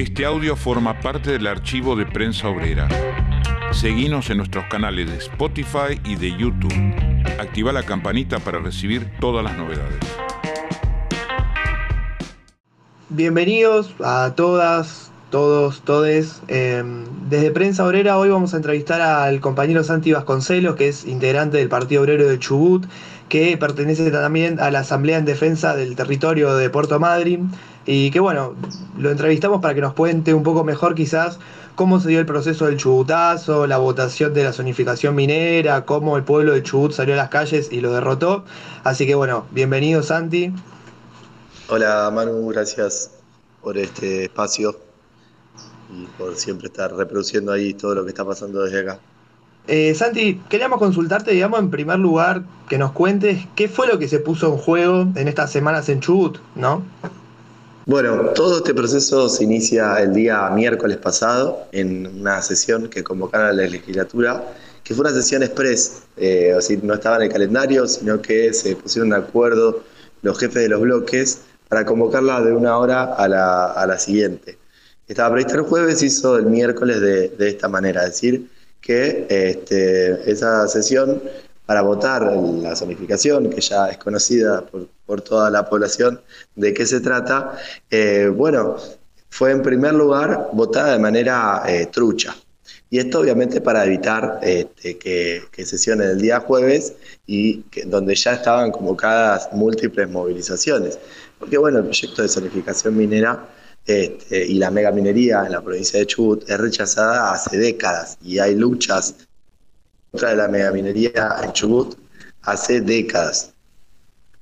Este audio forma parte del archivo de Prensa Obrera. Seguimos en nuestros canales de Spotify y de YouTube. Activa la campanita para recibir todas las novedades. Bienvenidos a todas, todos, todes. Em, desde Prensa Obrera hoy vamos a entrevistar al compañero Santi Vasconcelos, que es integrante del Partido Obrero de Chubut, que pertenece también a la Asamblea en Defensa del Territorio de Puerto Madryn y que bueno, lo entrevistamos para que nos cuente un poco mejor quizás cómo se dio el proceso del Chubutazo, la votación de la zonificación minera, cómo el pueblo de Chubut salió a las calles y lo derrotó. Así que bueno, bienvenido Santi. Hola Manu, gracias por este espacio y por siempre estar reproduciendo ahí todo lo que está pasando desde acá. Eh, Santi, queríamos consultarte, digamos, en primer lugar, que nos cuentes qué fue lo que se puso en juego en estas semanas en Chubut, ¿no? Bueno, todo este proceso se inicia el día miércoles pasado en una sesión que convocaron a la legislatura, que fue una sesión express, eh, o sea, no estaba en el calendario, sino que se pusieron de acuerdo los jefes de los bloques para convocarla de una hora a la, siguiente. Estaba prevista el jueves, hizo el miércoles de, esta manera, es decir, que este, esa sesión para votar la zonificación, que ya es conocida por, toda la población de qué se trata, eh, bueno, fue en primer lugar votada de manera eh, trucha. Y esto obviamente para evitar este, que, que sesione el día jueves y donde ya estaban convocadas múltiples movilizaciones. Porque bueno, el proyecto de zonificación minera este, y la megaminería en la provincia de Chubut es rechazada hace décadas y hay luchas contra la megaminería en Chubut hace décadas.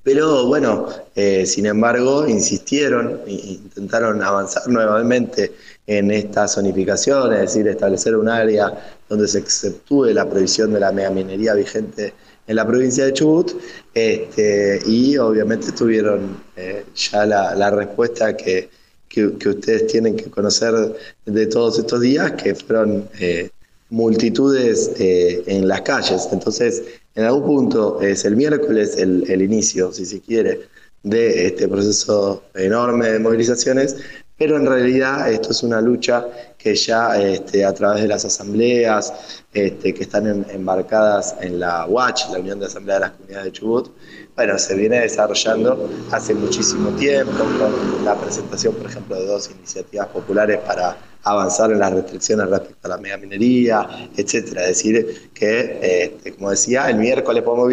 Pero bueno, eh, sin embargo, insistieron, e intentaron avanzar nuevamente en esta zonificación, es decir, establecer un área donde se exceptúe la prohibición de la megaminería vigente en la provincia de Chubut, este, y obviamente tuvieron eh, ya la, respuesta que, que, ustedes tienen que conocer de todos estos días, que fueron eh, multitudes eh, en las calles. Entonces, en algún punto es el miércoles el, inicio, si se quiere, de este proceso enorme de movilizaciones, pero en realidad esto es una lucha que ya este, a través de las asambleas este, que están embarcadas en la UACH, la Unión de Asambleas de las Comunidades de Chubut, bueno, se viene desarrollando hace muchísimo tiempo con la presentación, por ejemplo, de dos iniciativas populares para avanzar en las restricciones respecto a la megaminería, etcétera. Es decir, que, este, como decía, el miércoles podemos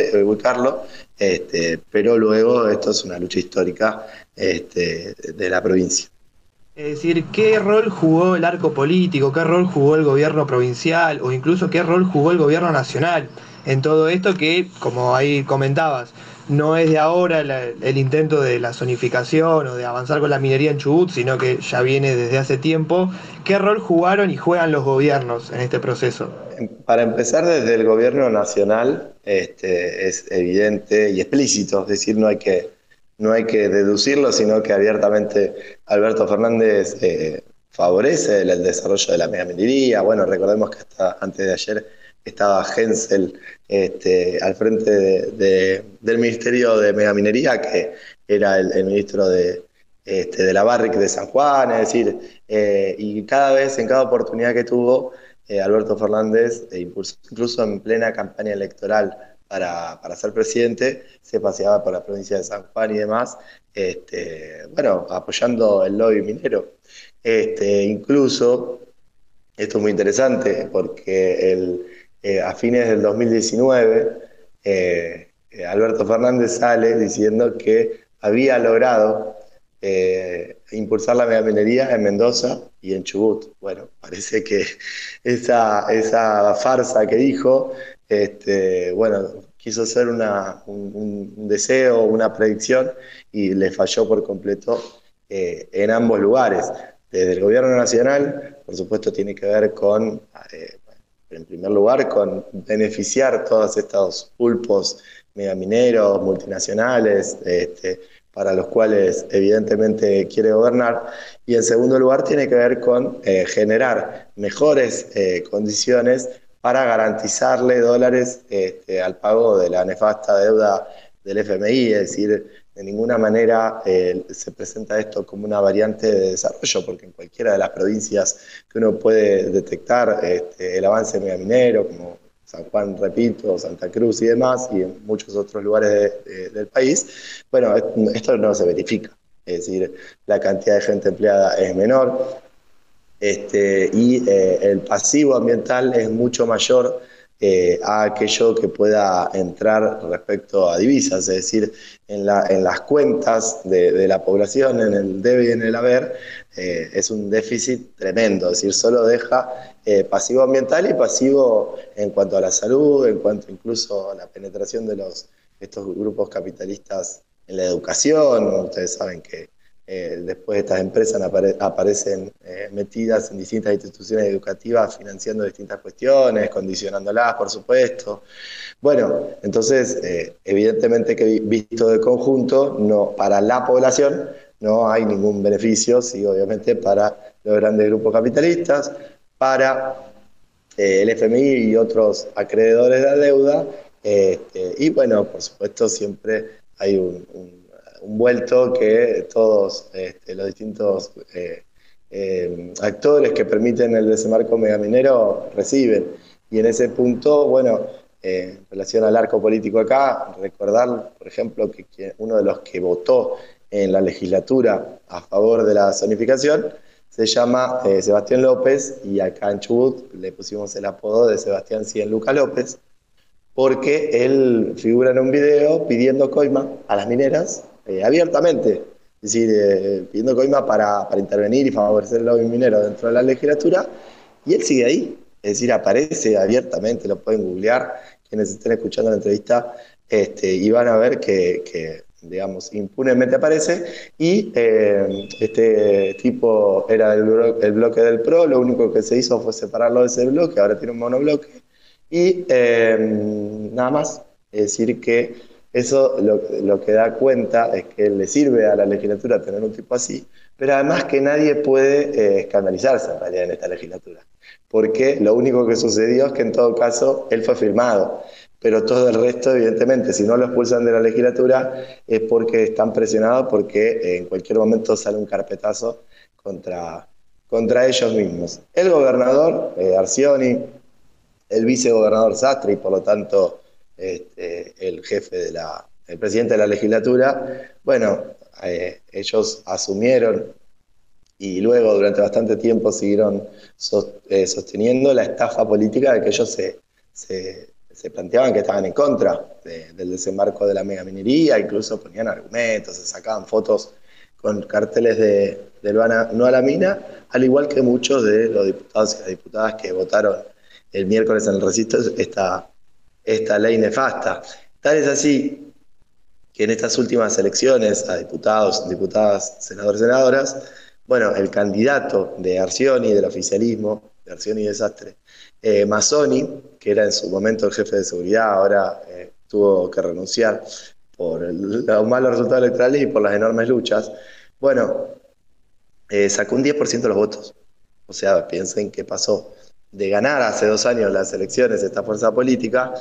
eh, ubicarlo este, pero luego esto es una lucha histórica este, de la provincia. Es decir, ¿qué rol jugó el arco político? ¿Qué rol jugó el gobierno provincial? O incluso qué rol jugó el gobierno nacional en todo esto que, como ahí comentabas, no es de ahora el intento de la zonificación o de avanzar con la minería en Chubut, sino que ya viene desde hace tiempo. ¿Qué rol jugaron y juegan los gobiernos en este proceso? Para empezar, desde el gobierno nacional este, es evidente y explícito, es decir, no hay que, no hay que deducirlo, sino que abiertamente Alberto Fernández eh, favorece el, desarrollo de la megaminería. Bueno, recordemos que hasta antes de ayer estaba Hensel este, al frente del Ministerio de Megaminería, que era el, ministro de, este, de la Barrick de San Juan, es decir, eh, y cada vez, en cada oportunidad que tuvo, eh, Alberto Fernández, e incluso en plena campaña electoral para, ser presidente, se paseaba por la provincia de San Juan y demás, este, bueno, apoyando el lobby minero. Este, incluso, esto es muy interesante, porque el, eh, a fines del 2019, eh, eh, Alberto Fernández sale diciendo que había logrado impulsar la megaminería en Mendoza y en Chubut. Bueno, parece que esa, esa farsa que dijo, este, bueno, quiso un, un, deseo, una predicción y le falló por completo en ambos lugares. Desde el gobierno nacional, por supuesto, tiene que ver con en primer lugar, con beneficiar todos estos pulpos megamineros, multinacionales, este, para los cuales evidentemente quiere gobernar. Y en segundo lugar, tiene que ver con eh, generar mejores eh, condiciones para garantizarle dólares este, al pago de la nefasta deuda del FMI, es decir, de ninguna manera eh, se presenta esto como una variante de desarrollo, porque en cualquiera de las provincias que uno puede detectar este, el avance megaminero, como San Juan, repito, Santa Cruz y demás, y en muchos otros lugares del país, bueno, esto no se verifica. Es decir, la cantidad de gente empleada es menor este, y eh, el pasivo ambiental es mucho mayor eh, a aquello que pueda entrar respecto a divisas, es decir, en, las cuentas de, la población, en el debe y en el haber, eh, es un déficit tremendo, es decir, solo deja eh, pasivo ambiental y pasivo en cuanto a la salud, en cuanto incluso a la penetración de los, estos grupos capitalistas en la educación, ustedes saben que eh, después estas empresas aparecen eh, metidas en distintas instituciones educativas financiando distintas cuestiones, condicionándolas, por supuesto. Bueno, entonces, eh, evidentemente que visto de conjunto, no, para la población no hay ningún beneficio, sí, obviamente para los grandes grupos capitalistas, para el FMI y otros acreedores de la deuda, este, y bueno, por supuesto siempre hay un un vuelto que todos este, los distintos eh, eh, actores que permiten el desembarco megaminero reciben. Y en ese punto, bueno, eh, en relación al arco político acá, recordar, por ejemplo, que, uno de los que votó en la legislatura a favor de la zonificación se llama Sebastián López y acá en Chubut le pusimos el apodo de Sebastián Cien Luca López porque él figura en un video pidiendo coima a las mineras eh, abiertamente, es decir, eh, pidiendo coima para, para, intervenir y favorecer el lobby minero dentro de la legislatura, y él sigue ahí, es decir, aparece abiertamente, lo pueden googlear, quienes estén escuchando la entrevista, este, y van a ver que, digamos, impunemente aparece, y eh, este tipo era el bloque del PRO, lo único que se hizo fue separarlo de ese bloque, ahora tiene un monobloque, y nada más, es decir, que eso lo, que da cuenta es que le sirve a la legislatura tener un tipo así, pero además que nadie puede eh, escandalizarse en realidad en esta legislatura, porque lo único que sucedió es que en todo caso él fue firmado, pero todo el resto, evidentemente, si no lo expulsan de la legislatura es porque están presionados, porque en cualquier momento sale un carpetazo contra, contra ellos mismos. El gobernador eh, Arcioni, el vicegobernador Sastre y por lo tanto este, el jefe de la, el presidente de la legislatura, bueno, eh, ellos asumieron y luego durante bastante tiempo siguieron eh, sosteniendo la estafa política de que ellos se, se, planteaban que estaban en contra del desembarco de la megaminería, incluso ponían argumentos, se sacaban fotos con carteles de, del no a la mina, al igual que muchos de los diputados y las diputadas que votaron el miércoles en el recinto esta, esta ley nefasta. Tal es así que en estas últimas elecciones a diputados, diputadas, senadores, senadoras, bueno, el candidato de Arcioni, del oficialismo, de Arcioni Desastre, eh, Mazzoni, que era en su momento el jefe de seguridad, ahora eh, tuvo que renunciar por los malos resultados electorales y por las enormes luchas, bueno, eh, sacó un 10% de los votos. O sea, piensen qué pasó de ganar hace dos años las elecciones esta fuerza política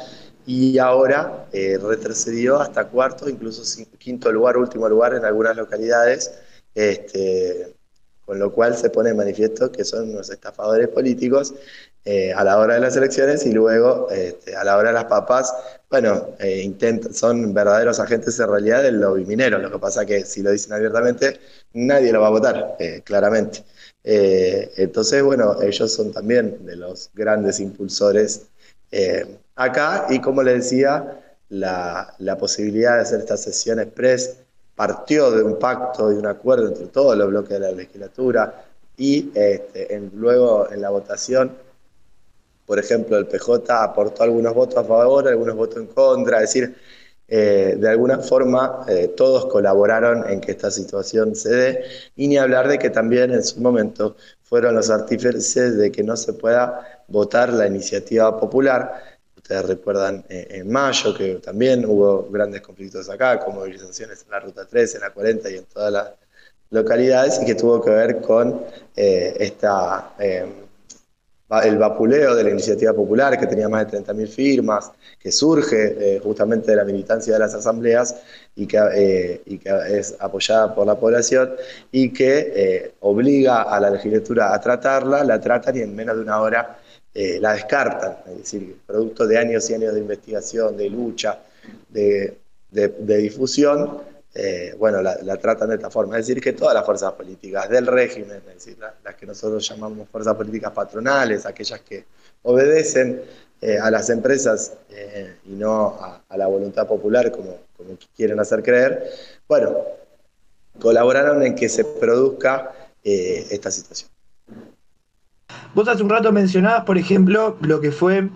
y ahora eh, retrocedió hasta cuarto, incluso quinto lugar, último lugar en algunas localidades, este, con lo cual se pone en manifiesto que son unos estafadores políticos eh, a la hora de las elecciones y luego este, a la hora de las papas, bueno, eh, son verdaderos agentes en realidad del lobby minero, lo que pasa que si lo dicen abiertamente, nadie lo va a votar, claramente. Eh, entonces, bueno, ellos son también de los grandes impulsores eh, acá. Y como les decía, la, posibilidad de hacer esta sesión express partió de un pacto y un acuerdo entre todos los bloques de la legislatura y este, luego en la votación, por ejemplo, el PJ aportó algunos votos a favor, algunos votos en contra, es decir, eh, de alguna forma eh, todos colaboraron en que esta situación se dé y ni hablar de que también en su momento fueron los artífices de que no se pueda votar la iniciativa popular. Ustedes recuerdan eh, en mayo que también hubo grandes conflictos acá, con movilizaciones en la Ruta 3, en la 40 y en todas las localidades y que tuvo que ver con esta el vapuleo de la iniciativa popular, que tenía más de 30.000 firmas, que surge eh, justamente de la militancia de las asambleas y que, eh, y que es apoyada por la población y que eh, obliga a la legislatura a tratarla, la tratan y en menos de una hora la descartan. Es decir, producto de años y años de investigación, de lucha, de, de difusión, eh, bueno, la, tratan de esta forma. Es decir, que todas las fuerzas políticas del régimen, es decir, las que nosotros llamamos fuerzas políticas patronales, aquellas que obedecen eh, a las empresas eh, y no a, la voluntad popular como, como quieren hacer creer, bueno, colaboraron en que se produzca esta situación. Vos hace un rato mencionabas, por ejemplo, lo que fue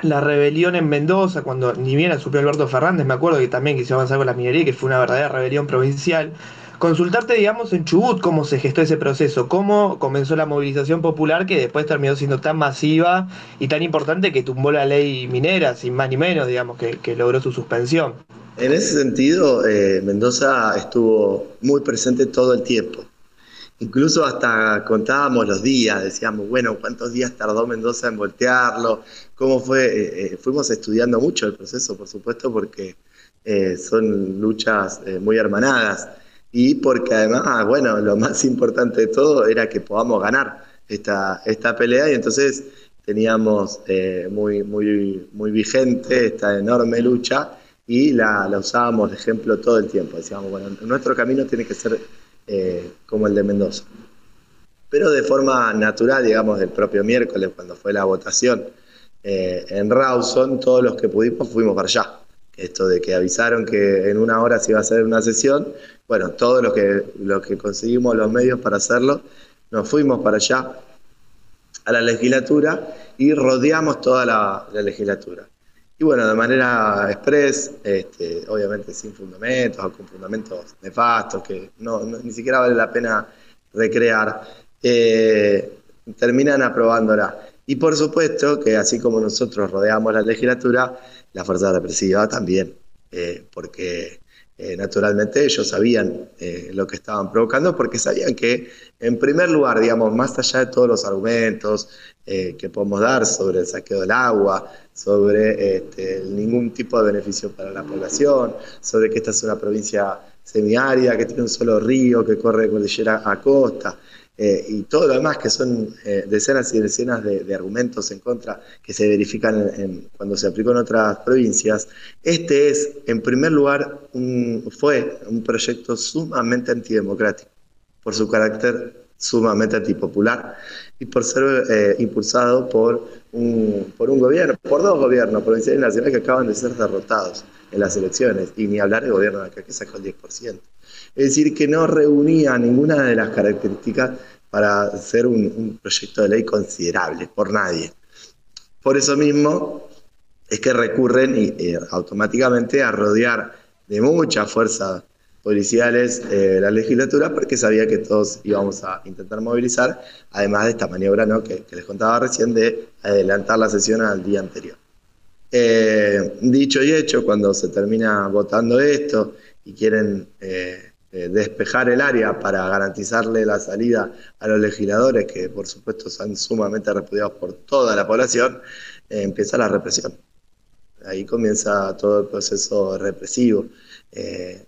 la rebelión en Mendoza, cuando ni bien asumió Alberto Fernández, me acuerdo que también quiso avanzar con la minería, que fue una verdadera rebelión provincial. Consultarte, digamos, en Chubut cómo se gestó ese proceso, cómo comenzó la movilización popular que después terminó siendo tan masiva y tan importante que tumbó la ley minera, sin más ni menos, digamos, que, logró su suspensión. En ese sentido, eh, Mendoza estuvo muy presente todo el tiempo. Incluso hasta contábamos los días, decíamos, bueno, ¿cuántos días tardó Mendoza en voltearlo? ¿Cómo fue? Eh, eh, fuimos estudiando mucho el proceso, por supuesto, porque eh, son luchas muy hermanadas y porque además, bueno, lo más importante de todo era que podamos ganar esta, esta pelea y entonces teníamos muy, muy, muy vigente esta enorme lucha y la, la usábamos de ejemplo todo el tiempo. Decíamos, bueno, nuestro camino tiene que ser como el de Mendoza. Pero de forma natural, digamos, del propio miércoles, cuando fue la votación eh, en Rawson, todos los que pudimos fuimos para allá. Esto de que avisaron que en una hora se iba a hacer una sesión, bueno, todos los que, los que conseguimos los medios para hacerlo, nos fuimos para allá a la legislatura y rodeamos toda la legislatura. Y bueno, de manera express, este, obviamente sin fundamentos o con fundamentos nefastos que no, ni siquiera vale la pena recrear, eh, terminan aprobándola. Y por supuesto que así como nosotros rodeamos la legislatura, la fuerza represiva también, eh, porque eh, naturalmente ellos sabían lo que estaban provocando, porque sabían que, en primer lugar, digamos, más allá de todos los argumentos que podemos dar sobre el saqueo del agua, sobre este, ningún tipo de beneficio para la población, sobre que esta es una provincia semiárida, que tiene un solo río, que corre de cordillera a costa, eh, y todo lo demás que son eh, decenas y decenas de, argumentos en contra que se verifican cuando se aplicó en otras provincias, este es, en primer lugar, fue un proyecto sumamente antidemocrático por su carácter sumamente antipopular y por ser eh, impulsado por un, por un gobierno, por dos gobiernos provinciales y nacionales que acaban de ser derrotados en las elecciones, y ni hablar del gobierno de acá que sacó el 10%. Es decir, que no reunía ninguna de las características para ser un, proyecto de ley considerable por nadie. Por eso mismo es que recurren y, automáticamente a rodear de mucha fuerza policiales eh, la legislatura porque sabía que todos íbamos a intentar movilizar, además de esta maniobra ¿no? que, les contaba recién de adelantar la sesión al día anterior. Eh, dicho y hecho, cuando se termina votando esto y quieren eh, despejar el área para garantizarle la salida a los legisladores, que por supuesto son sumamente repudiados por toda la población, empieza la represión. Ahí comienza todo el proceso represivo. Eh,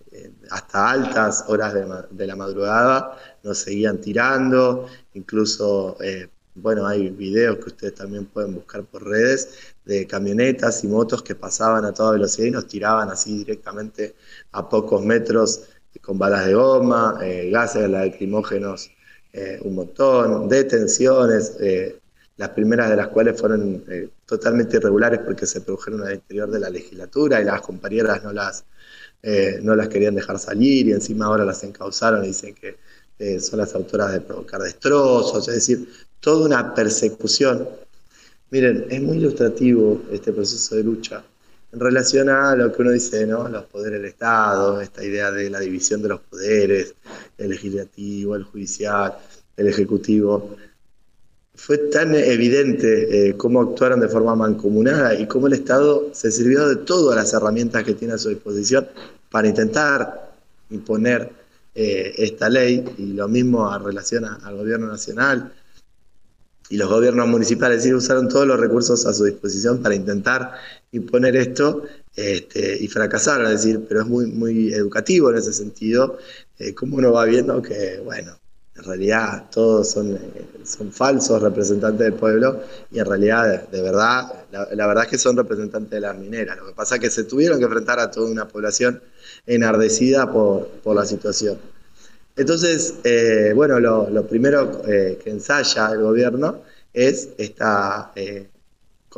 hasta altas horas de, la madrugada nos seguían tirando, incluso, eh, bueno, hay videos que ustedes también pueden buscar por redes de camionetas y motos que pasaban a toda velocidad y nos tiraban así directamente a pocos metros con balas de goma, eh, gases lacrimógenos, un montón, detenciones, las primeras de las cuales fueron totalmente irregulares porque se produjeron al interior de la legislatura y las compañeras no las eh, no las querían dejar salir y encima ahora las encausaron y dicen que eh, son las autoras de provocar destrozos, es decir, toda una persecución. Miren, es muy ilustrativo este proceso de lucha relación a lo que uno dice, ¿no? Los poderes del Estado, esta idea de la división de los poderes, el legislativo, el judicial, el ejecutivo fue tan evidente eh, cómo actuaron de forma mancomunada y cómo el Estado se sirvió de todas las herramientas que tiene a su disposición para intentar imponer eh, esta ley y lo mismo a relación al gobierno nacional. y los gobiernos municipales usaron todos los recursos a su disposición para intentar imponer esto este, y fracasaron, es decir, pero es muy, muy educativo en ese sentido, eh, como uno va viendo que, bueno, en realidad todos son, eh, son falsos representantes del pueblo y en realidad, de, verdad, la, verdad es que son representantes de las mineras. Lo que pasa es que se tuvieron que enfrentar a toda una población enardecida por, por la situación. Entonces, eh, bueno, lo, primero eh, que ensaya el gobierno es esta,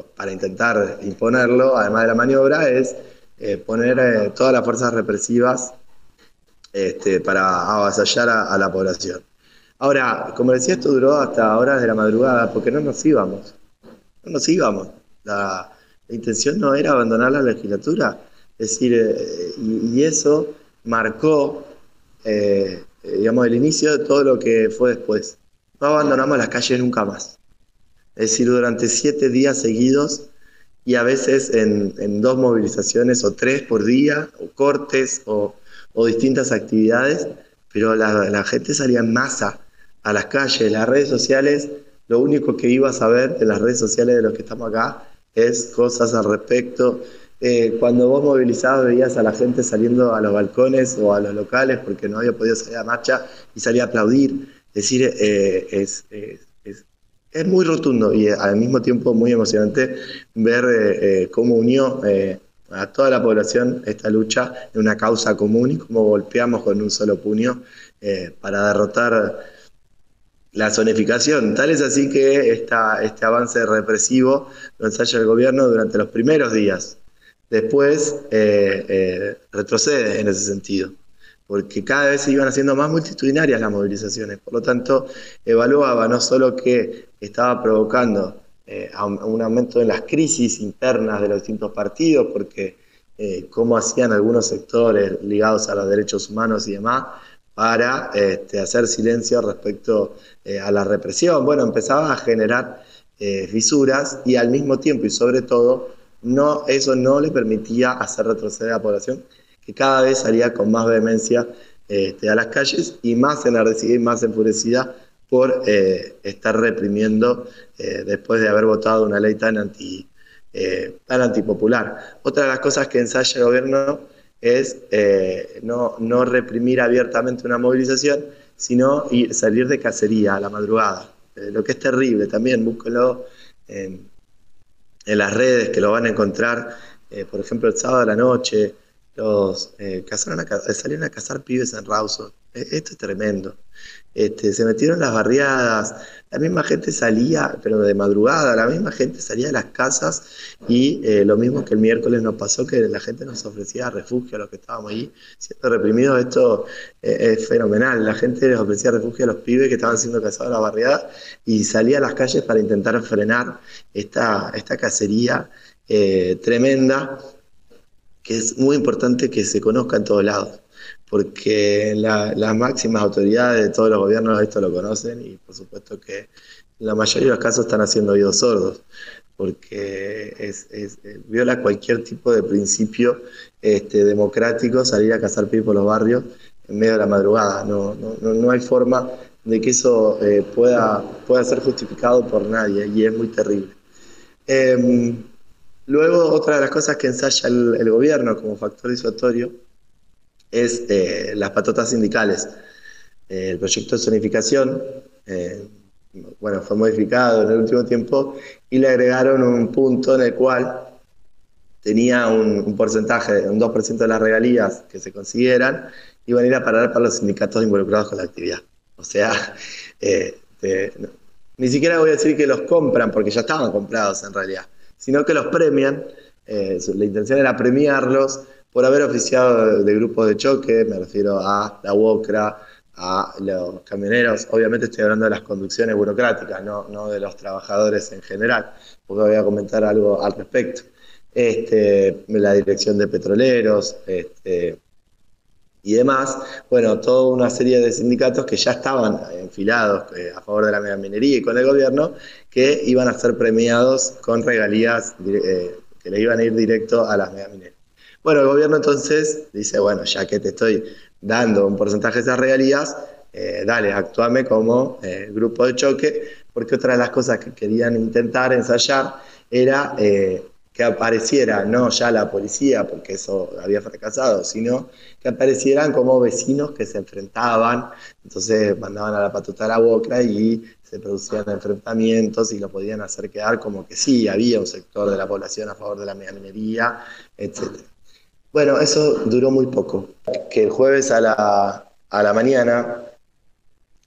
para intentar imponerlo, además de la maniobra, es poner todas las fuerzas represivas este, para avasallar a la población. Ahora, como decía, esto duró hasta horas de la madrugada porque no nos íbamos. No nos íbamos. La, intención no era abandonar la legislatura. Es decir, eh, y, eso marcó, eh, digamos, el inicio de todo lo que fue después. No abandonamos las calles nunca más. Es decir, durante siete días seguidos y a veces en, dos movilizaciones o tres por día, o cortes o, distintas actividades, pero la, la gente salía en masa a las calles, las redes sociales, lo único que ibas a ver en las redes sociales de los que estamos acá es cosas al respecto. Eh, cuando vos movilizabas veías a la gente saliendo a los balcones o a los locales porque no había podido salir a marcha y salía a aplaudir. Es decir, eh, es, muy rotundo y al mismo tiempo muy emocionante ver eh, cómo unió a toda la población esta lucha en una causa común y cómo golpeamos con un solo puño para derrotar la zonificación. Tal es así que esta, este avance represivo lo ensaya el gobierno durante los primeros días. Después eh, eh, retrocede en ese sentido, porque cada vez se iban haciendo más multitudinarias las movilizaciones. Por lo tanto, evaluaba no solo que estaba provocando eh, un aumento en las crisis internas de los distintos partidos, porque cómo hacían algunos sectores ligados a los derechos humanos y demás, para este, hacer silencio respecto eh, a la represión. Bueno, empezaba a generar eh, fisuras y al mismo tiempo y sobre todo no, eso no le permitía hacer retroceder a la población que cada vez salía con más vehemencia este, a las calles y más enardecida y más enfurecida por eh, estar reprimiendo después de haber votado una ley tan, anti, tan antipopular. Otra de las cosas que ensaya el gobierno es eh, no, no, reprimir abiertamente una movilización, sino ir, salir de cacería a la madrugada. Eh, lo que es terrible también, búsquelo en, las redes que lo van a encontrar, eh, por ejemplo, el sábado a la noche, los cazaron salieron a cazar pibes en Rawson. esto es tremendo. Este, se metieron las barriadas, la misma gente salía, pero de madrugada, la misma gente salía de las casas y eh, lo mismo que el miércoles nos pasó, que la gente nos ofrecía refugio a los que estábamos ahí siendo reprimidos. Esto eh, es fenomenal. La gente les ofrecía refugio a los pibes que estaban siendo cazados en la barriada y salía a las calles para intentar frenar esta, esta cacería eh, tremenda, que es muy importante que se conozca en todos lados porque las máximas autoridades de todos los gobiernos esto lo conocen y por supuesto que en la mayoría de los casos están haciendo oídos sordos, porque es, viola cualquier tipo de principio este, democrático salir a cazar pibes por los barrios en medio de la madrugada. No, no, no hay forma de que eso eh, pueda, pueda ser justificado por nadie y es muy terrible. Em, luego, otra de las cosas que ensaya el gobierno como factor disuasorio es eh, las patotas sindicales. Eh, el proyecto de zonificación, eh, bueno, fue modificado en el último tiempo y le agregaron un punto en el cual tenía un, porcentaje, un 2% de las regalías que se consideran, iban a ir a parar para los sindicatos involucrados con la actividad. O sea, ni siquiera voy a decir que los compran, porque ya estaban comprados en realidad, sino que los premian. la intención era premiarlos por haber oficiado de grupos de choque, me refiero a la UOCRA, a los camioneros, obviamente estoy hablando de las conducciones burocráticas, no, de los trabajadores en general, porque voy a comentar algo al respecto. Este, la dirección de petroleros este, y demás, bueno, toda una serie de sindicatos que ya estaban enfilados eh, a favor de la megaminería y con el gobierno, que iban a ser premiados con regalías eh, que le iban a ir directo a las megamineras. Bueno, el gobierno entonces dice, bueno, ya que te estoy dando un porcentaje de esas regalías, eh, dale, actuame como grupo de choque, porque otra de las cosas que querían intentar ensayar era que apareciera no ya la policía, porque eso había fracasado, sino que aparecieran como vecinos que se enfrentaban, entonces mandaban a la patuta a la boca y se producían enfrentamientos y lo podían hacer quedar como que sí, había un sector de la población a favor de la minería, etc. Bueno, eso duró muy poco, que el jueves a la, a la mañana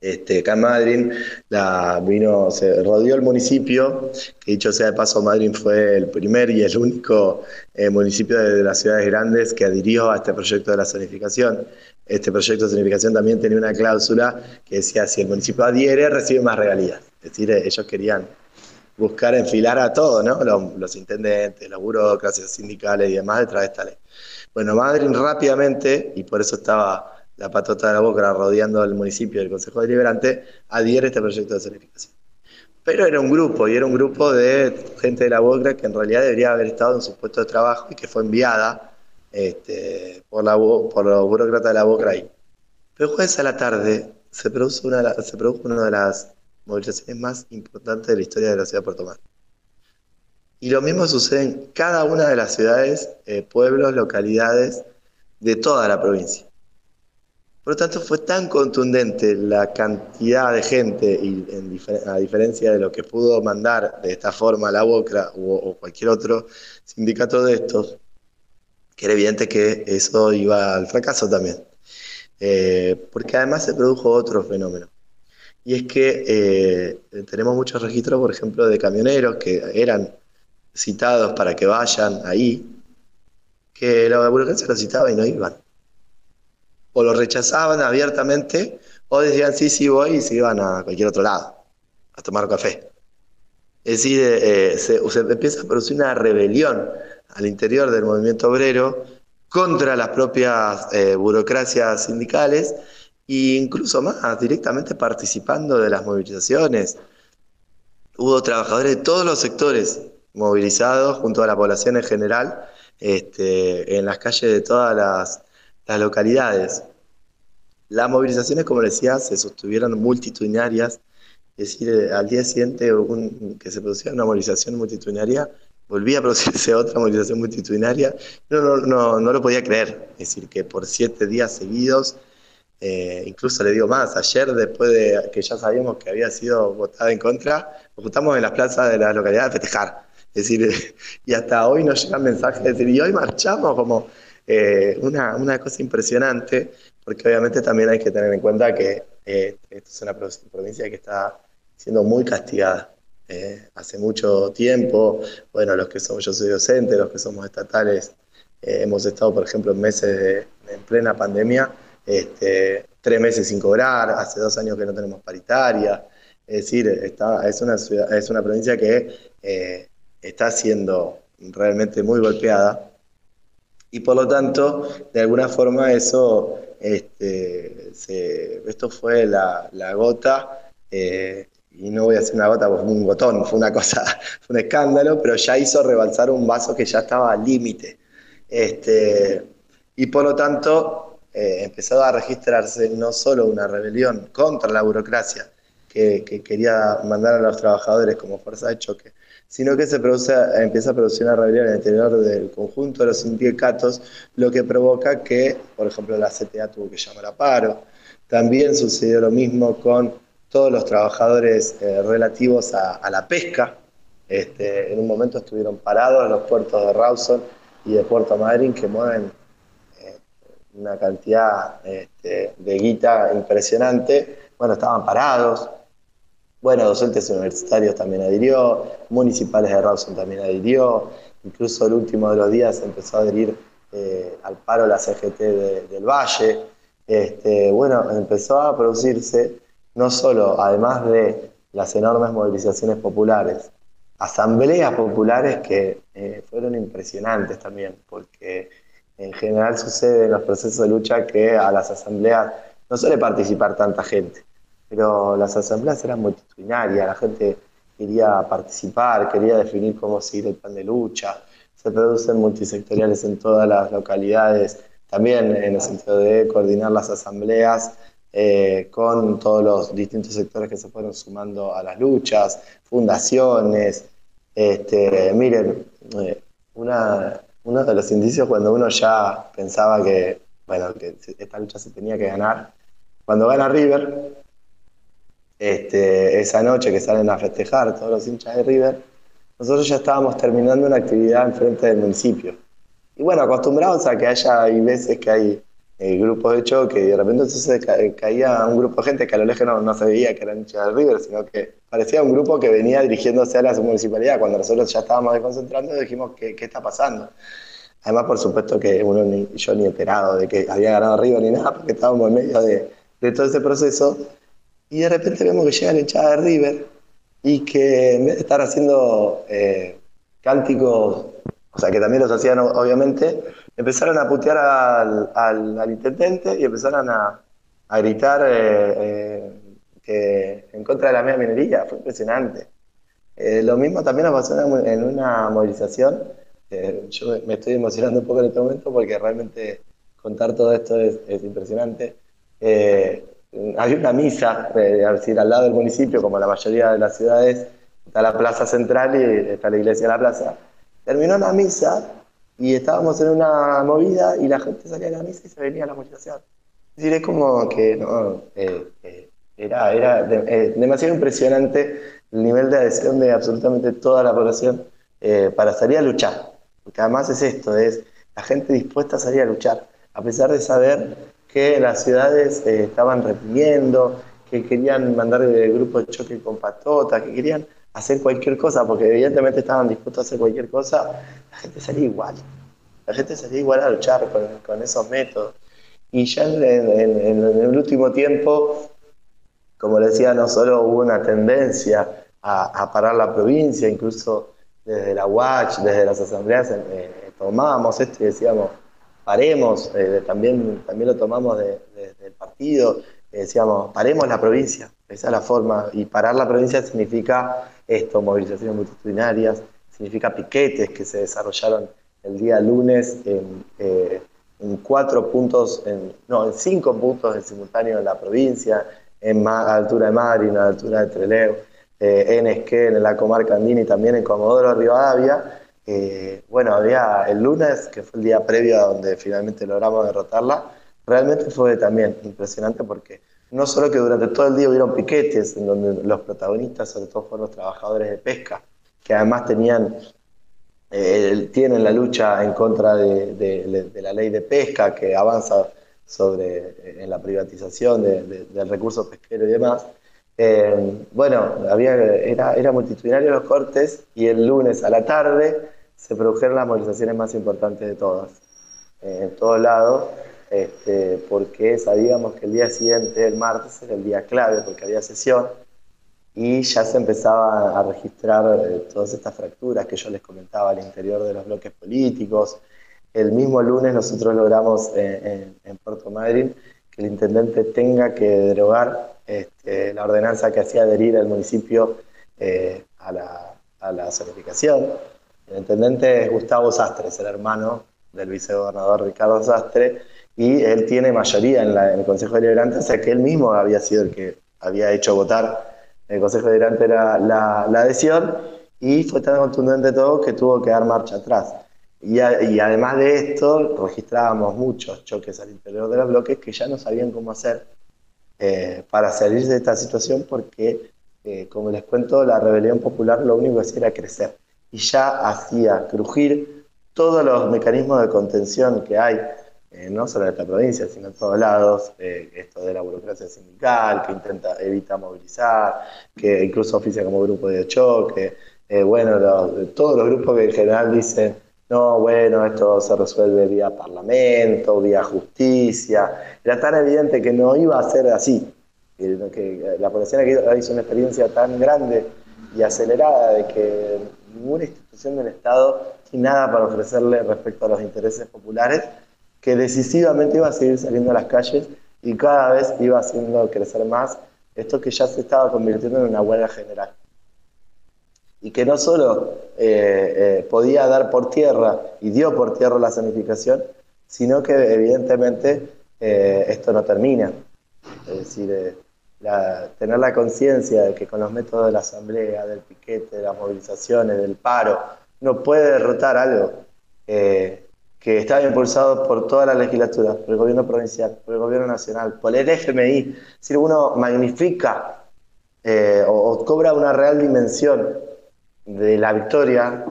este, acá en Madrid, la, vino, se rodeó el municipio, que dicho sea de paso, Madrid fue el primer y el único eh, municipio de, las ciudades grandes que adhirió a este proyecto de la zonificación. Este proyecto de zonificación también tenía una cláusula que decía, si el municipio adhiere, recibe más regalías. Es decir, ellos querían buscar enfilar a todos, ¿no? Los, los intendentes, los burocracias sindicales y demás detrás de esta ley. Bueno, Madrid rápidamente, y por eso estaba la patota de la boca rodeando al municipio del Consejo Deliberante, adhiere este proyecto de zonificación. Pero era un grupo, y era un grupo de gente de la Boca que en realidad debería haber estado en su puesto de trabajo y que fue enviada este, por, los burócratas de la Boca ahí. Pero jueves a la tarde se produjo una, se produjo una de las movilizaciones más importantes de la historia de la ciudad de Puerto Mar. Y lo mismo sucede en cada una de las ciudades, eh, pueblos, localidades de toda la provincia. Por lo tanto, fue tan contundente la cantidad de gente, y a diferencia de lo que pudo mandar de esta forma la BOCRA o, cualquier otro sindicato de estos, que era evidente que eso iba al fracaso también. Eh, porque además se produjo otro fenómeno. Y es que eh, tenemos muchos registros, por ejemplo, de camioneros que eran citados para que vayan ahí, que la burocracia los citaba y no iban o lo rechazaban abiertamente o decían sí, sí voy y se iban a cualquier otro lado a tomar café. Es decir, eh, se, empieza a producir una rebelión al interior del movimiento obrero contra las propias eh, burocracias sindicales e incluso más, directamente participando de las movilizaciones. Hubo trabajadores de todos los sectores movilizados junto a la población en general este, en las calles de todas las localidades. Las movilizaciones, como decía, se sostuvieron multitudinarias, es decir, eh, al día siguiente que se producía una movilización multitudinaria, volvía a producirse otra movilización multitudinaria, no, no, no, no lo podía creer, es decir, que por siete días seguidos, eh, incluso le digo más, ayer después de que ya sabíamos que había sido votada en contra, nos juntamos en las plazas de la localidad a festejar. Es decir, y hasta hoy nos llegan mensajes de decir, y hoy marchamos como eh, una, una, cosa impresionante, porque obviamente también hay que tener en cuenta que eh, esta es una provincia que está siendo muy castigada. Eh, hace mucho tiempo, bueno, los que somos, yo soy docente, los que somos estatales, hemos estado, por ejemplo, en meses de, en plena pandemia, este, tres meses sin cobrar, hace dos años que no tenemos paritaria, es decir, está, es, una es una provincia que está siendo realmente muy golpeada y por lo tanto, de alguna forma eso, este, esto fue la, gota, eh, y no voy a hacer una gota, fue un gotón, fue una cosa, fue un escándalo, pero ya hizo rebalsar un vaso que ya estaba al límite. Este, y por lo tanto, eh, empezó a registrarse no solo una rebelión contra la burocracia, que quería mandar a los trabajadores como fuerza de choque, sino que se produce, empieza a producir una rebelión en el interior del conjunto de los sindicatos, lo que provoca que, por ejemplo, la CTA tuvo que llamar a paro. También sucedió lo mismo con todos los trabajadores eh, relativos a, la pesca. Este, en un momento estuvieron parados los puertos de Rawson y de Puerto Madryn, que mueven eh, una cantidad este, de guita impresionante. Bueno, estaban parados, bueno, docentes universitarios también adhirió, municipales de Rawson también adhirió, incluso el último de los días empezó a adherir eh, al paro la CGT del Valle. Este, bueno, empezó a producirse no solo, además de las enormes movilizaciones populares, asambleas populares que eh, fueron impresionantes también, porque en general sucede en los procesos de lucha que a las asambleas no suele participar tanta gente pero las asambleas eran multitudinarias, la gente quería participar, quería definir cómo seguir el plan de lucha, se producen multisectoriales en todas las localidades, también en el sentido de coordinar las asambleas eh, con todos los distintos sectores que se fueron sumando a las luchas, fundaciones. Este, miren, eh, una, uno de los indicios cuando uno ya pensaba que, bueno, que esta lucha se tenía que ganar, cuando gana River, este, esa noche que salen a festejar todos los hinchas de River, nosotros ya estábamos terminando una actividad enfrente del municipio. Y bueno, acostumbrados a que haya, hay veces que hay eh, grupos de choque y de repente entonces caía un grupo de gente que a lo lejos no, se veía que eran hinchas de River, sino que parecía un grupo que venía dirigiéndose a la municipalidad. Cuando nosotros ya estábamos desconcentrando, dijimos, ¿qué, qué está pasando? Además, por supuesto que uno ni, yo ni enterado de que había ganado River ni nada, porque estábamos en medio de, de todo ese proceso. Y de repente vemos que llega la hinchada de River y que en vez de estar haciendo eh, cánticos, o sea, que también los hacían obviamente, empezaron a putear al, al, intendente y empezaron a, a gritar eh, eh, en contra de la media minería. Fue impresionante. lo mismo también nos pasó en una movilización. yo me estoy emocionando un poco en este momento porque realmente contar todo esto es, es impresionante hay una misa, eh, decir, al lado del municipio, como la mayoría de las ciudades, está la plaza central y está la iglesia de la plaza. Terminó la misa y estábamos en una movida y la gente salía de la misa y se venía a la movilización. Es decir, es como que no, eh, eh, era, era demasiado impresionante el nivel de adhesión de absolutamente toda la población para salir a luchar. Porque además es esto, es la gente dispuesta a salir a luchar, a pesar de saber que las ciudades eh, estaban reprimiendo, que querían mandar el grupo de choque con patota, que querían hacer cualquier cosa, porque evidentemente estaban dispuestos a hacer cualquier cosa, la gente salía igual. La gente salía igual a luchar con, esos métodos. Y ya en, el último tiempo, como decía, no solo hubo una tendencia a, parar la provincia, incluso desde la UACH, desde las asambleas, eh, tomábamos esto y decíamos, paremos, eh, también, también lo tomamos del partido, decíamos, paremos la provincia, esa es la forma, y parar la provincia significa esto, movilizaciones multitudinarias, significa piquetes que se desarrollaron el día lunes en, eh, cuatro puntos, en, no, en cinco puntos en simultáneo en la provincia, en a altura de Madrid, en la altura de Trelew, eh, en Esquel, en la comarca andina y también en Comodoro Rivadavia, eh, bueno, había el lunes, que fue el día previo a donde finalmente logramos derrotarla, realmente fue también impresionante porque no solo que durante todo el día hubieron piquetes, en donde los protagonistas sobre todo fueron los trabajadores de pesca, que además tenían, eh, tienen la lucha en contra de, la ley de pesca que avanza sobre eh, en la privatización del recurso pesquero y demás. bueno, había, era multitudinario los cortes y el lunes a la tarde se produjeron las movilizaciones más importantes de todas, eh, en todos lados, este, porque sabíamos que el día siguiente, el martes, era el día clave porque había sesión y ya se empezaba a registrar eh, todas estas fracturas que yo les comentaba al interior de los bloques políticos. El mismo lunes nosotros logramos eh, en, Puerto Madryn que el intendente tenga que derogar este, la ordenanza que hacía adherir al municipio a la, a la zonificación. El intendente es Gustavo Sastre, es el hermano del vicegobernador Ricardo Sastre, y él tiene mayoría en, el Consejo Deliberante, o sea que él mismo había sido el que había hecho votar en el Consejo Deliberante la, la, adhesión, y fue tan contundente todo que tuvo que dar marcha atrás. Y, además de esto, registrábamos muchos choques al interior de los bloques que ya no sabían cómo hacer eh, para salir de esta situación porque, eh, como les cuento, la rebelión popular lo único que hacía era crecer y ya hacía crujir todos los mecanismos de contención que hay, eh, no solo en esta provincia, sino en todos lados, eh, esto de la burocracia sindical, que intenta, evita movilizar, que incluso oficia como grupo de choque, eh, bueno, todos los grupos que en general dicen, no, bueno, esto se resuelve vía parlamento, vía justicia, era tan evidente que no iba a ser así, que la población aquí hizo una experiencia tan grande y acelerada de que ninguna institución del Estado tiene nada para ofrecerle respecto a los intereses populares, que decisivamente iba a seguir saliendo a las calles y cada vez iba haciendo crecer más esto que ya se estaba convirtiendo en una huelga general. Y que no solo eh, eh, podía dar por tierra y dio por tierra la zonificación, sino que evidentemente eh, esto no termina. Es decir, eh, tener la conciencia de que con los métodos de la asamblea, del piquete, de las movilizaciones, del paro, no puede derrotar algo eh, que está impulsado por toda la legislatura, por el gobierno provincial, por el gobierno nacional, por el FMI. Si uno magnifica eh, o, cobra una real dimensión de la victoria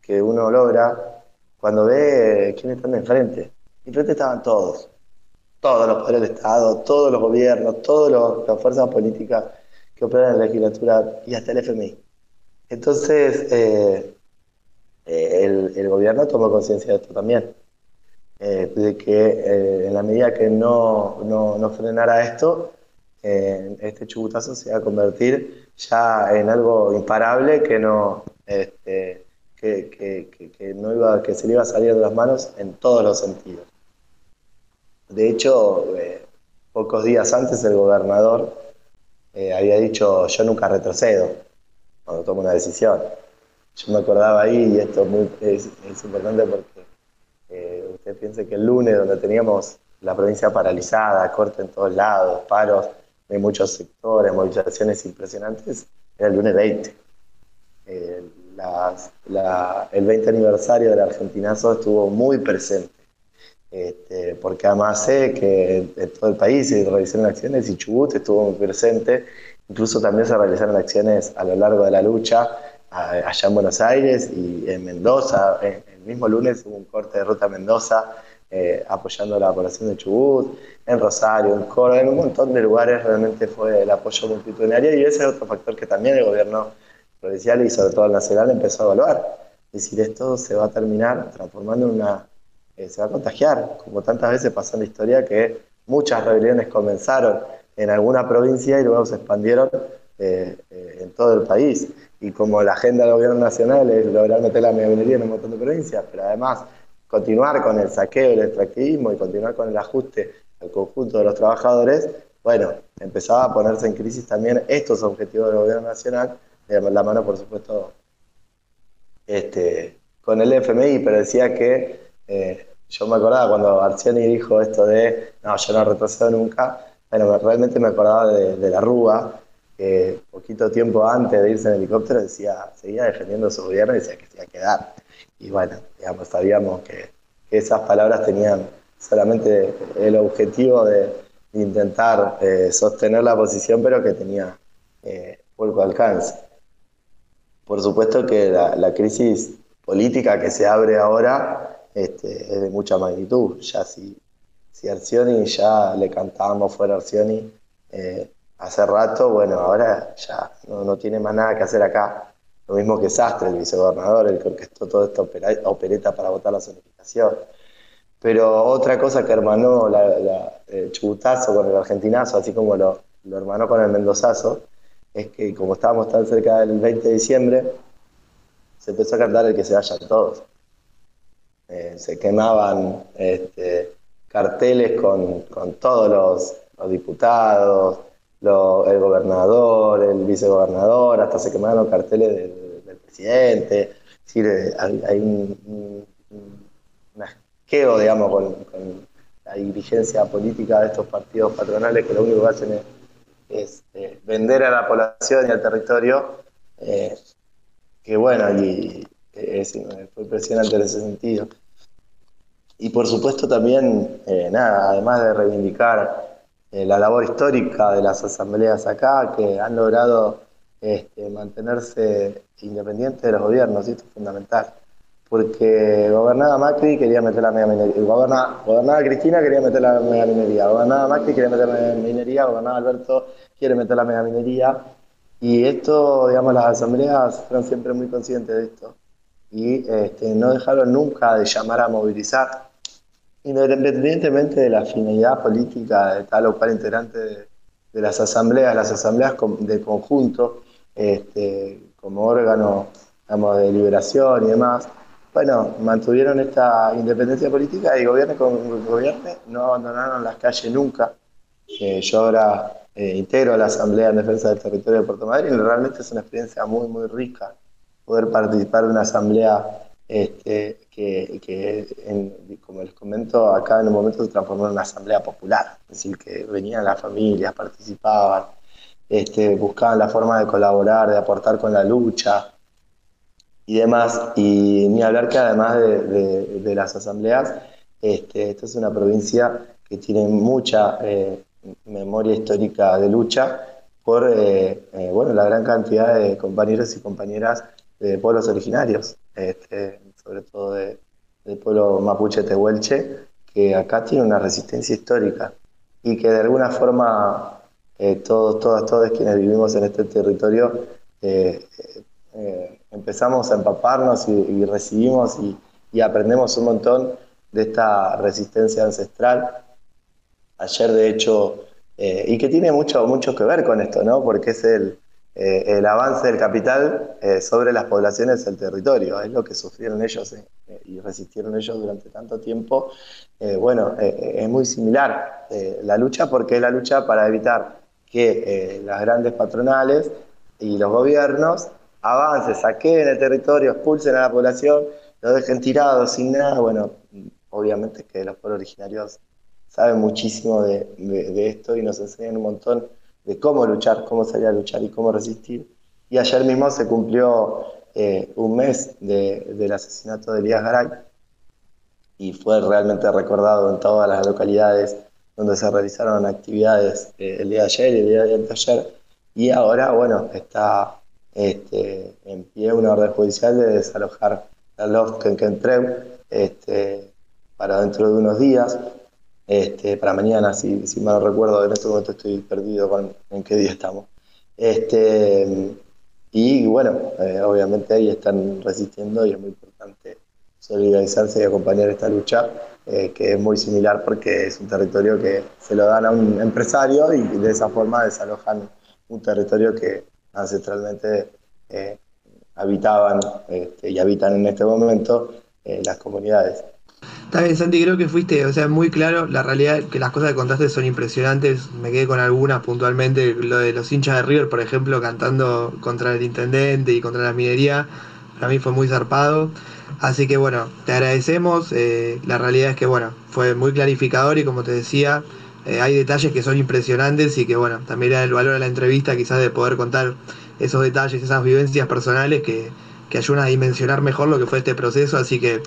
que uno logra cuando ve quiénes están enfrente. Enfrente estaban todos, todos los poderes del Estado, todos los gobiernos, todas las fuerzas políticas que operan en la legislatura y hasta el FMI. Entonces, eh, eh, el, gobierno tomó conciencia de esto también, eh, de que en la medida que no, no, frenara esto, este chubutazo se iba a convertir ya en algo imparable que no, este, que, no iba, que se le iba a salir de las manos en todos los sentidos. De hecho, eh, pocos días antes el gobernador eh, había dicho, yo nunca retrocedo cuando tomo una decisión. Yo me acordaba ahí, y esto es, importante porque eh, usted piense que el lunes, donde teníamos la provincia paralizada, corte en todos lados, paros de muchos sectores, movilizaciones impresionantes, era el lunes 20. el 20 aniversario del Argentinazo estuvo muy presente este, porque además sé que en todo el país se realizaron acciones y Chubut estuvo muy presente, incluso también se realizaron acciones a lo largo de la lucha allá en Buenos Aires y en Mendoza, el mismo lunes hubo un corte de ruta a Mendoza eh, apoyando a la población de Chubut, en Rosario, en Córdoba, en un montón de lugares realmente fue el apoyo multitudinario y ese es otro factor que también el gobierno provincial y sobre todo el nacional empezó a evaluar. Es decir, esto se va a terminar transformando en una eh, se va a contagiar, como tantas veces pasó en la historia que muchas rebeliones comenzaron en alguna provincia y luego se expandieron eh, eh, en todo el país. Y como la agenda del gobierno nacional es lograr meter la minería en un montón de provincias, pero además continuar con el saqueo, el extractivismo y continuar con el ajuste al conjunto de los trabajadores, bueno, empezaba a ponerse en crisis también estos objetivos del gobierno nacional, de la mano, por supuesto, este, con el FMI, pero decía que eh, yo me acordaba cuando Arcioni dijo esto de, no, yo no retrocedo nunca, bueno, realmente me acordaba de, la Rúa, que poquito tiempo antes de irse en helicóptero decía, seguía defendiendo su gobierno y decía que se iba a quedar. Y bueno, digamos, sabíamos que, esas palabras tenían solamente el objetivo de, intentar eh, sostener la posición, pero que tenía eh, poco alcance. Por supuesto que la crisis política que se abre ahora este, es de mucha magnitud. Ya si, si Arcioni ya le cantábamos fuera Arcioni eh, hace rato, bueno, ahora ya no, tiene más nada que hacer acá. Lo mismo que Sastre, el vicegobernador, el que orquestó toda esta opereta para votar la zonificación. Pero otra cosa que hermanó el chubutazo con el argentinazo, así como lo, lo hermanó con el mendozazo, es que como estábamos tan cerca del 20 de diciembre, se empezó a cantar el que se vayan todos. Eh, se quemaban este, carteles con, todos los, diputados, el gobernador, el vicegobernador, hasta se quemaron carteles del presidente. Es eh, hay, un, asqueo, digamos, con, la dirigencia política de estos partidos patronales que lo único que hacen es, eh, vender a la población y al territorio, que bueno, y, fue impresionante en ese sentido. Y por supuesto también, eh, nada, además de reivindicar eh, la labor histórica de las asambleas acá, que han logrado este, mantenerse independientes de los gobiernos, y esto es fundamental. Porque gobernaba Macri quería meter la mega minería, gobernaba, gobernaba Cristina quería meter la mega minería, gobernaba Macri quería meter la mega minería, gobernaba Alberto quiere meter la mega minería. Y esto, digamos, las asambleas fueron siempre muy conscientes de esto y este, no dejaron nunca de llamar a movilizar, independientemente de la finalidad política de tal o cual integrante de, las asambleas, las asambleas de conjunto, este, como órgano de liberación y demás, bueno, mantuvieron esta independencia política y gobierno con gobierno no abandonaron las calles nunca. yo ahora eh, integro la Asamblea en Defensa del Territorio de Puerto Madryn y realmente es una experiencia muy, muy rica poder participar de una asamblea este, que, como les comento, acá en un momento se transformó en una asamblea popular, es decir, que venían las familias, participaban, este, buscaban la forma de colaborar, de aportar con la lucha y demás. Y ni hablar que además de, las asambleas, este, esta es una provincia que tiene mucha eh, memoria histórica de lucha por eh, eh, bueno, la gran cantidad de compañeros y compañeras de pueblos originarios, este, sobre todo de, del pueblo mapuche tehuelche, que acá tiene una resistencia histórica y que de alguna forma eh, todos, todas, todos quienes vivimos en este territorio eh, eh, empezamos a empaparnos y, recibimos y, y, aprendemos un montón de esta resistencia ancestral. Ayer, de hecho, y que tiene mucho, mucho que ver con esto, ¿no? porque es el, eh, el avance del capital eh, sobre las poblaciones del territorio. Es lo que sufrieron ellos eh, y resistieron ellos durante tanto tiempo. bueno, es muy similar la lucha porque es la lucha para evitar que las grandes patronales y los gobiernos avancen, saquen el territorio, expulsen a la población, lo dejen tirado sin nada. Bueno, obviamente que los pueblos originarios saben muchísimo de, de esto y nos enseñan un montón de cómo luchar, cómo salir a luchar y cómo resistir. Y ayer mismo se cumplió eh, un mes del asesinato de Elías Garay y fue realmente recordado en todas las localidades donde se realizaron actividades eh, el día de ayer y el día de ayer. Y ahora, bueno, está este, en pie una orden judicial de desalojar la LOF en este, para dentro de unos días este, para mañana, si, si mal no recuerdo, en este momento estoy perdido con en qué día estamos. Este, y bueno, eh, obviamente ahí están resistiendo y es muy importante solidarizarse y acompañar esta lucha, eh, que es muy similar porque es un territorio que se lo dan a un empresario y de esa forma desalojan un territorio que ancestralmente eh, habitaban este, y habitan en este momento las comunidades. Está bien, Santi, creo que fuiste, o sea, muy claro. La realidad que las cosas que contaste son impresionantes. Me quedé con algunas puntualmente. Lo de los hinchas de River, por ejemplo, cantando contra el intendente y contra la minería. Para mí fue muy zarpado. Así que bueno, te agradecemos. Eh, la realidad es que bueno, fue muy clarificador y como te decía, eh, hay detalles que son impresionantes y que bueno, también era el valor de la entrevista quizás de poder contar esos detalles, esas vivencias personales que, que ayudan a dimensionar mejor lo que fue este proceso. Así que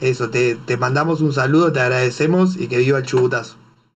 eso, te, te mandamos un saludo, te agradecemos y que viva el chubutazo.